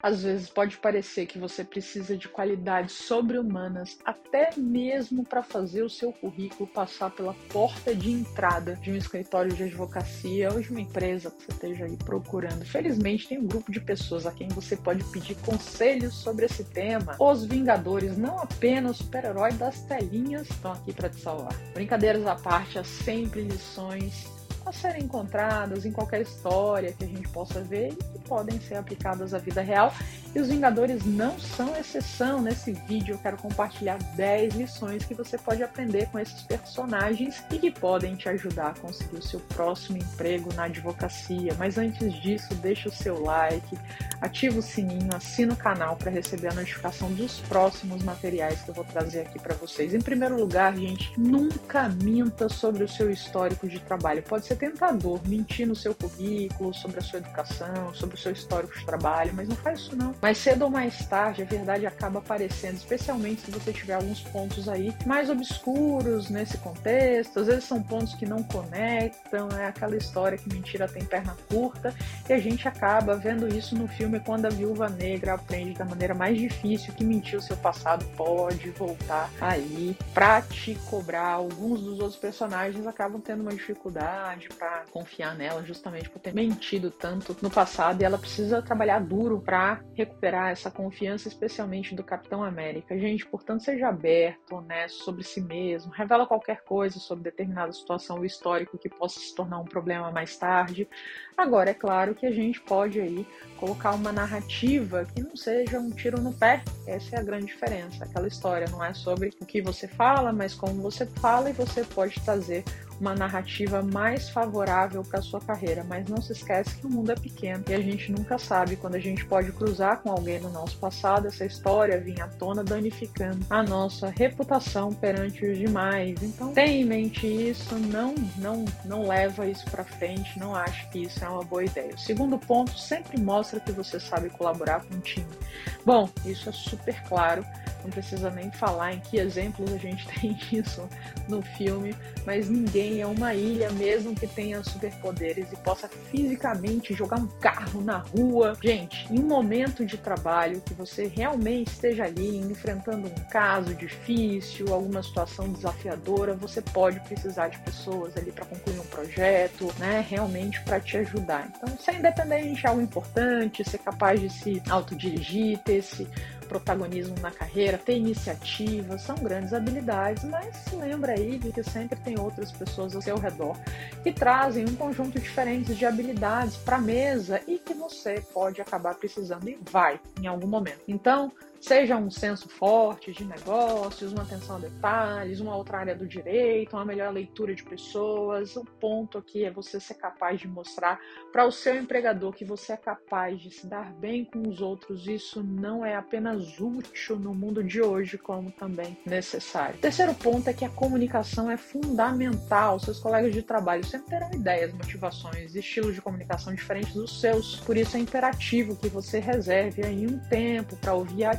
Às vezes pode parecer que você precisa de qualidades sobre-humanas até mesmo para fazer o seu currículo passar pela porta de entrada de um escritório de advocacia ou de uma empresa que você esteja aí procurando. Felizmente tem um grupo de pessoas a quem você pode pedir conselhos sobre esse tema. Os Vingadores, não apenas super-herói das telinhas, estão aqui para te salvar. Brincadeiras à parte, há sempre lições a serem encontradas em qualquer história que a gente possa ver e que podem ser aplicadas à vida real. E os Vingadores não são exceção. Nesse vídeo eu quero compartilhar 10 lições que você pode aprender com esses personagens e que podem te ajudar a conseguir o seu próximo emprego na advocacia. Mas antes disso, deixa o seu like, ativa o sininho, assina o canal para receber a notificação dos próximos materiais que eu vou trazer aqui para vocês. Em primeiro lugar, gente, nunca minta sobre o seu histórico de trabalho. Pode ser tentador mentir no seu currículo, sobre a sua educação, sobre o seu histórico de trabalho, mas não faz isso não. Mais cedo ou mais tarde, a verdade acaba aparecendo, especialmente se você tiver alguns pontos aí mais obscuros nesse contexto. Às vezes são pontos que não conectam, é aquela história que mentira tem perna curta, e a gente acaba vendo isso no filme quando a viúva negra aprende da maneira mais difícil que mentir o seu passado pode voltar aí pra te cobrar. Alguns dos outros personagens acabam tendo uma dificuldade para confiar nela, justamente por ter mentido tanto no passado, e ela precisa trabalhar duro para recuperar essa confiança, especialmente do Capitão América. Gente, portanto, seja aberto, honesto sobre si mesmo, revela qualquer coisa sobre determinada situação ou histórico que possa se tornar um problema mais tarde. Agora, é claro que a gente pode aí colocar uma narrativa que não seja um tiro no pé. Essa é a grande diferença. Aquela história não é sobre o que você fala, mas como você fala e você pode trazer uma narrativa mais favorável para sua carreira, mas não se esquece que o mundo é pequeno e a gente nunca sabe quando a gente pode cruzar com alguém no nosso passado, essa história vir à tona danificando a nossa reputação perante os demais. Então, tenha em mente isso, não não não leva isso para frente, não ache que isso é uma boa ideia. O segundo ponto, sempre mostra que você sabe colaborar com o time. Bom, isso é super claro não precisa nem falar em que exemplos a gente tem disso no filme, mas ninguém é uma ilha, mesmo que tenha superpoderes e possa fisicamente jogar um carro na rua. Gente, em um momento de trabalho que você realmente esteja ali enfrentando um caso difícil, alguma situação desafiadora, você pode precisar de pessoas ali para concluir um projeto, né? Realmente para te ajudar. Então, ser independente é algo importante, ser capaz de se autodirigir, ter esse protagonismo na carreira, ter iniciativa, são grandes habilidades, mas lembra aí de que sempre tem outras pessoas ao seu redor que trazem um conjunto diferente de habilidades para a mesa e que você pode acabar precisando e vai em algum momento. Então, Seja um senso forte de negócios, uma atenção a detalhes, uma outra área do direito, uma melhor leitura de pessoas. O ponto aqui é você ser capaz de mostrar para o seu empregador que você é capaz de se dar bem com os outros. Isso não é apenas útil no mundo de hoje, como também necessário. O terceiro ponto é que a comunicação é fundamental. Seus colegas de trabalho sempre terão ideias, motivações, estilos de comunicação diferentes dos seus. Por isso é imperativo que você reserve aí um tempo para ouvir a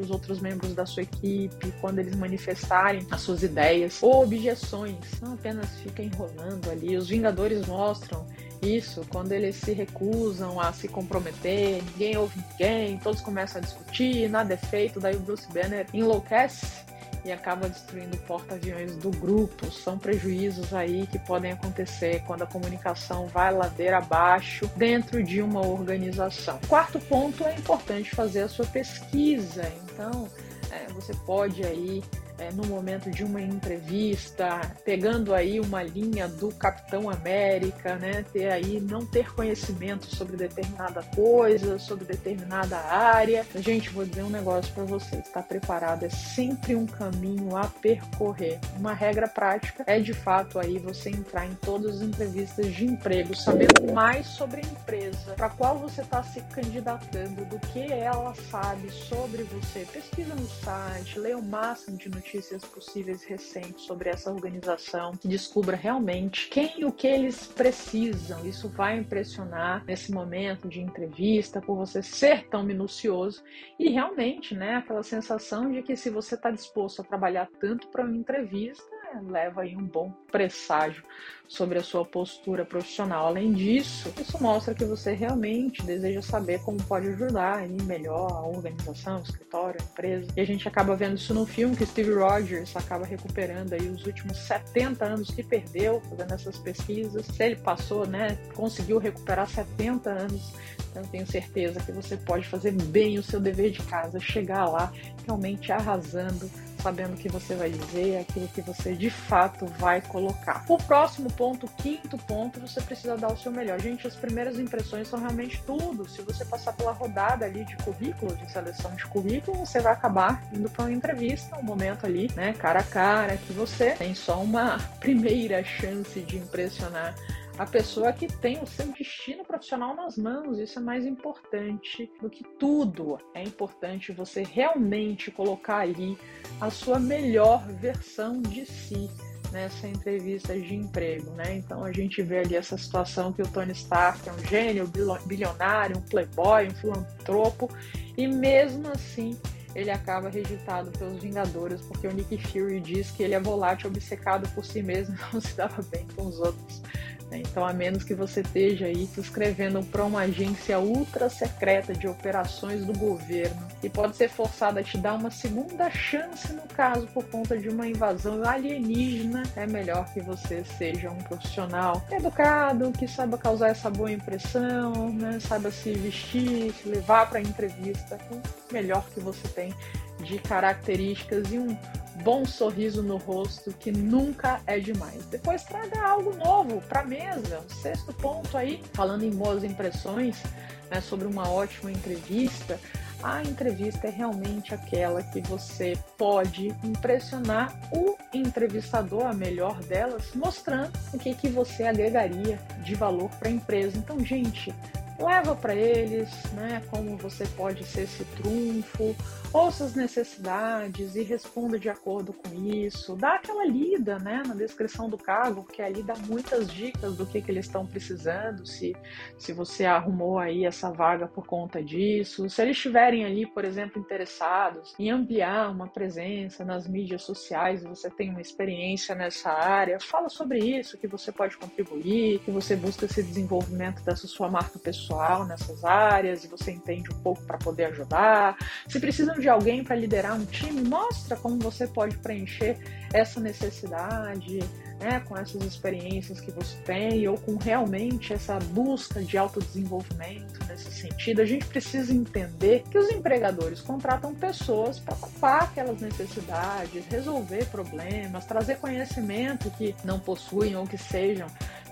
os outros membros da sua equipe quando eles manifestarem as suas ideias ou objeções. Não apenas fica enrolando ali. Os Vingadores mostram isso quando eles se recusam a se comprometer, ninguém ouve ninguém, todos começam a discutir, nada é feito, daí o Bruce Banner enlouquece e acaba destruindo porta-aviões do grupo. São prejuízos aí que podem acontecer quando a comunicação vai ladeira abaixo dentro de uma organização. Quarto ponto é importante fazer a sua pesquisa. Então, é, você pode aí é, no momento de uma entrevista, pegando aí uma linha do Capitão América, né? Ter aí, não ter conhecimento sobre determinada coisa, sobre determinada área. Gente, vou dizer um negócio para vocês: estar preparado é sempre um caminho a percorrer. Uma regra prática é de fato aí você entrar em todas as entrevistas de emprego, sabendo mais sobre a empresa, para qual você está se candidatando, do que ela sabe sobre você. Pesquisa no site, leia o máximo de notícias notícias possíveis recentes sobre essa organização, que descubra realmente quem e o que eles precisam. Isso vai impressionar nesse momento de entrevista por você ser tão minucioso e realmente, né, aquela sensação de que se você está disposto a trabalhar tanto para uma entrevista, leva aí um bom presságio sobre a sua postura profissional. Além disso, isso mostra que você realmente deseja saber como pode ajudar aí melhor a organização, o escritório, a empresa. E a gente acaba vendo isso no filme que Steve Rogers acaba recuperando aí os últimos 70 anos que perdeu fazendo essas pesquisas. Se ele passou, né, conseguiu recuperar 70 anos então, tenho certeza que você pode fazer bem o seu dever de casa, chegar lá realmente arrasando, sabendo o que você vai dizer, aquilo que você de fato vai colocar. O próximo ponto, quinto ponto, você precisa dar o seu melhor. Gente, as primeiras impressões são realmente tudo. Se você passar pela rodada ali de currículo, de seleção de currículo, você vai acabar indo para uma entrevista, um momento ali, né, cara a cara, que você tem só uma primeira chance de impressionar a pessoa que tem o seu destino profissional nas mãos. Isso é mais importante do que tudo. É importante você realmente colocar ali a sua melhor versão de si nessa entrevista de emprego, né? Então a gente vê ali essa situação que o Tony Stark é um gênio, bilionário, um playboy, um filantropo, e mesmo assim ele acaba rejeitado pelos Vingadores porque o Nick Fury diz que ele é volátil, obcecado por si mesmo, não se dava bem com os outros. Né? Então, a menos que você esteja aí se inscrevendo para uma agência ultra secreta de operações do governo e pode ser forçada a te dar uma segunda chance no caso por conta de uma invasão alienígena, é melhor que você seja um profissional educado, que saiba causar essa boa impressão, né? saiba se vestir, se levar para a entrevista, o melhor que você tem de características e um bom sorriso no rosto, que nunca é demais. Depois traga algo novo para a mesa. Sexto ponto aí, falando em boas impressões, né, sobre uma ótima entrevista. A entrevista é realmente aquela que você pode impressionar o entrevistador, a melhor delas, mostrando o que, que você agregaria de valor para a empresa. Então, gente, leva para eles, né, como você pode ser esse trunfo, ouça as necessidades e responda de acordo com isso. Dá aquela lida, né, na descrição do cargo, porque ali dá muitas dicas do que, que eles estão precisando, se, se você arrumou aí essa vaga por conta disso, se eles estiverem ali, por exemplo, interessados em ampliar uma presença nas mídias sociais, você tem uma experiência nessa área, fala sobre isso, que você pode contribuir, que você busca esse desenvolvimento dessa sua marca pessoal pessoal nessas áreas e você entende um pouco para poder ajudar. Se precisam de alguém para liderar um time, mostra como você pode preencher essa necessidade, né, com essas experiências que você tem ou com realmente essa busca de autodesenvolvimento nesse sentido. A gente precisa entender que os empregadores contratam pessoas para ocupar aquelas necessidades, resolver problemas, trazer conhecimento que não possuem ou que sejam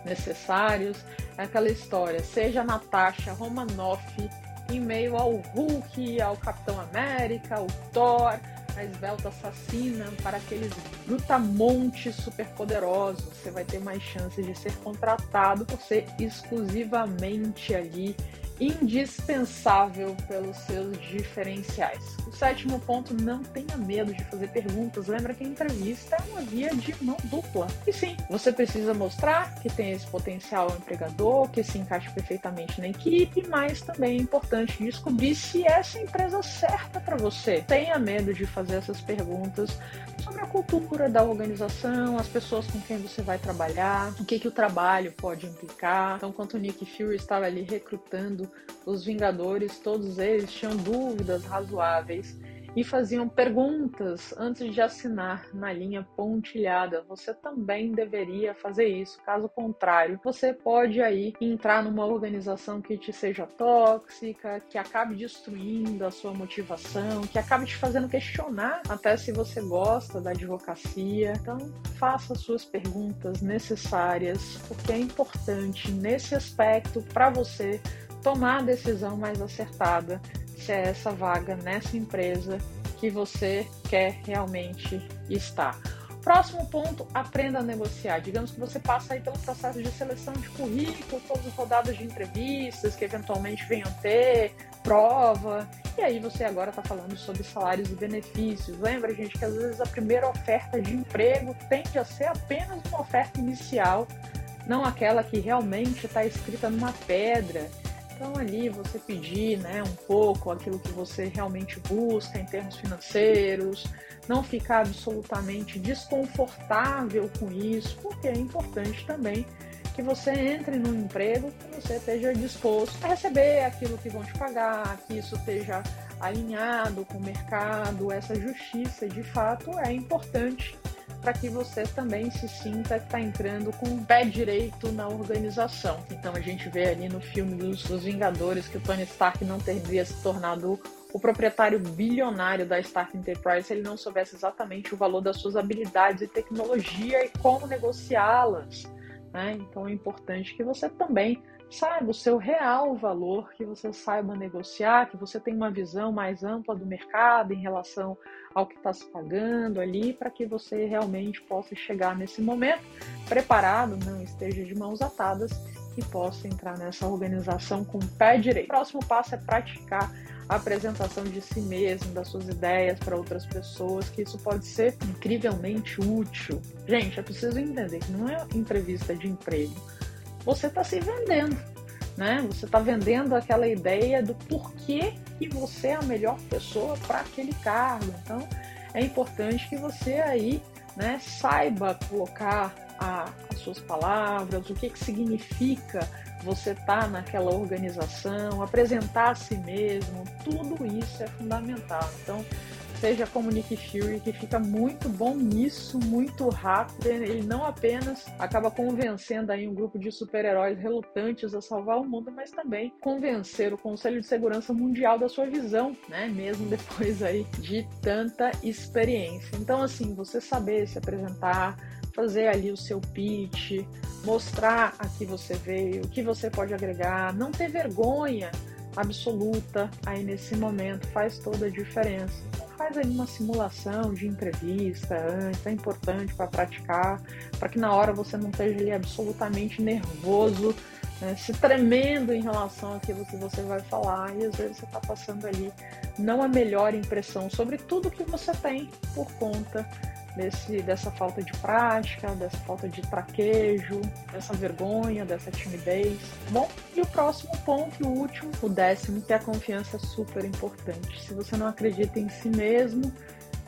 necessários. É aquela história, seja Natasha Romanoff em meio ao Hulk, ao Capitão América, ao Thor, a esbelta assassina, para aqueles brutamontes superpoderosos. Você vai ter mais chances de ser contratado por ser exclusivamente ali indispensável pelos seus diferenciais. O sétimo ponto, não tenha medo de fazer perguntas. Lembra que a entrevista é uma via de mão dupla. E sim, você precisa mostrar que tem esse potencial empregador, que se encaixa perfeitamente na equipe, mas também é importante descobrir se essa é empresa certa para você. Tenha medo de fazer essas perguntas sobre a cultura da organização, as pessoas com quem você vai trabalhar, o que, que o trabalho pode implicar. Então, enquanto o Nick Fury estava ali recrutando os Vingadores, todos eles tinham dúvidas razoáveis e faziam perguntas antes de assinar na linha pontilhada. Você também deveria fazer isso. Caso contrário, você pode aí entrar numa organização que te seja tóxica, que acabe destruindo a sua motivação, que acabe te fazendo questionar até se você gosta da advocacia. Então, faça suas perguntas necessárias, porque é importante nesse aspecto para você tomar a decisão mais acertada se é essa vaga nessa empresa que você quer realmente estar. Próximo ponto, aprenda a negociar. Digamos que você passa aí pelo processo de seleção de currículo, todas as rodadas de entrevistas que eventualmente venham ter, prova, e aí você agora está falando sobre salários e benefícios. Lembra, gente, que às vezes a primeira oferta de emprego tende a ser apenas uma oferta inicial, não aquela que realmente está escrita numa pedra Então ali você pedir, né, um pouco aquilo que você realmente busca em termos financeiros, não ficar absolutamente desconfortável com isso, porque é importante também que você entre no emprego que você esteja disposto a receber aquilo que vão te pagar, que isso esteja alinhado com o mercado, essa justiça de fato é importante para que você também se sinta que está entrando com o pé direito na organização. Então a gente vê ali no filme dos, dos Vingadores que o Tony Stark não teria se tornado o proprietário bilionário da Stark Enterprise se ele não soubesse exatamente o valor das suas habilidades e tecnologia e como negociá-las. Né? Então é importante que você também saiba o seu real valor, que você saiba negociar, que você tenha uma visão mais ampla do mercado em relação ao que está se pagando ali, para que você realmente possa chegar nesse momento preparado, não esteja de mãos atadas e possa entrar nessa organização com o pé direito. O próximo passo é praticar a apresentação de si mesmo, das suas ideias para outras pessoas, que isso pode ser incrivelmente útil. Gente, é preciso entender que não é entrevista de emprego. Você está se vendendo, né? Você está vendendo aquela ideia do porquê que você é a melhor pessoa para aquele cargo. Então, é importante que você aí, né, saiba colocar a, as suas palavras, o que, que significa você estar tá naquela organização, apresentar a si mesmo, tudo isso é fundamental. Então, seja como Nick Fury, que fica muito bom nisso, muito rápido. Ele não apenas acaba convencendo aí um grupo de super-heróis relutantes a salvar o mundo, mas também convencer o Conselho de Segurança Mundial da sua visão, né? Mesmo depois aí de tanta experiência. Então, assim, você saber se apresentar, fazer ali o seu pitch, mostrar a que você veio, o que você pode agregar, não ter vergonha absoluta aí nesse momento faz toda a diferença. Então faz aí uma simulação de entrevista antes, é importante para praticar, para que na hora você não esteja ali absolutamente nervoso, né, se tremendo em relação àquilo que você vai falar e às vezes você está passando ali não a melhor impressão sobre tudo que você tem por conta desse, dessa falta de prática, dessa falta de traquejo, dessa vergonha, dessa timidez. Bom, e o próximo ponto, o último, o décimo, que é a confiança super importante. Se você não acredita em si mesmo,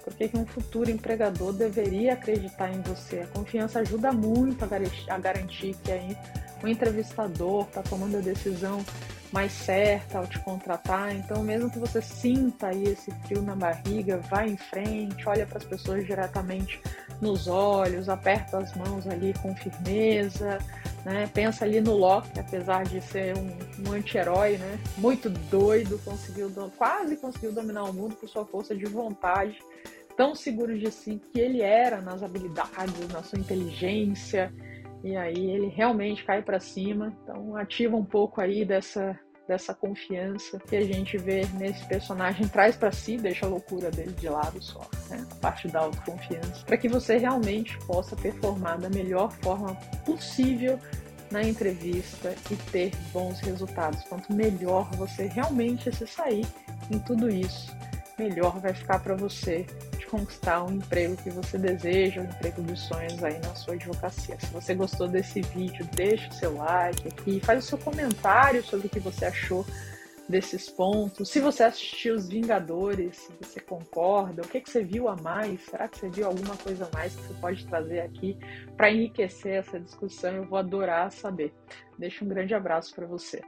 por que, um futuro empregador deveria acreditar em você? A confiança ajuda muito a garantir que aí o entrevistador está tomando a decisão mais certa ao te contratar. Então, mesmo que você sinta aí esse frio na barriga, vá em frente, olha para as pessoas diretamente nos olhos, aperta as mãos ali com firmeza, né? Pensa ali no Loki, apesar de ser um, um anti-herói, né? Muito doido, conseguiu quase conseguiu dominar o mundo por sua força de vontade, tão seguro de si que ele era nas habilidades, na sua inteligência e aí ele realmente cai para cima. Então ativa um pouco aí dessa dessa confiança que a gente vê nesse personagem traz para si, deixa a loucura dele de lado só, né? a parte da autoconfiança, para que você realmente possa performar da melhor forma possível na entrevista e ter bons resultados. Quanto melhor você realmente se sair em tudo isso, melhor vai ficar para você conquistar um emprego que você deseja, o emprego dos sonhos aí na sua advocacia. Se você gostou desse vídeo, deixa o seu like aqui, faz o seu comentário sobre o que você achou desses pontos. Se você assistiu Os Vingadores, se você concorda, o que, que você viu a mais? Será que você viu alguma coisa a mais que você pode trazer aqui para enriquecer essa discussão? Eu vou adorar saber. Deixa um grande abraço para você.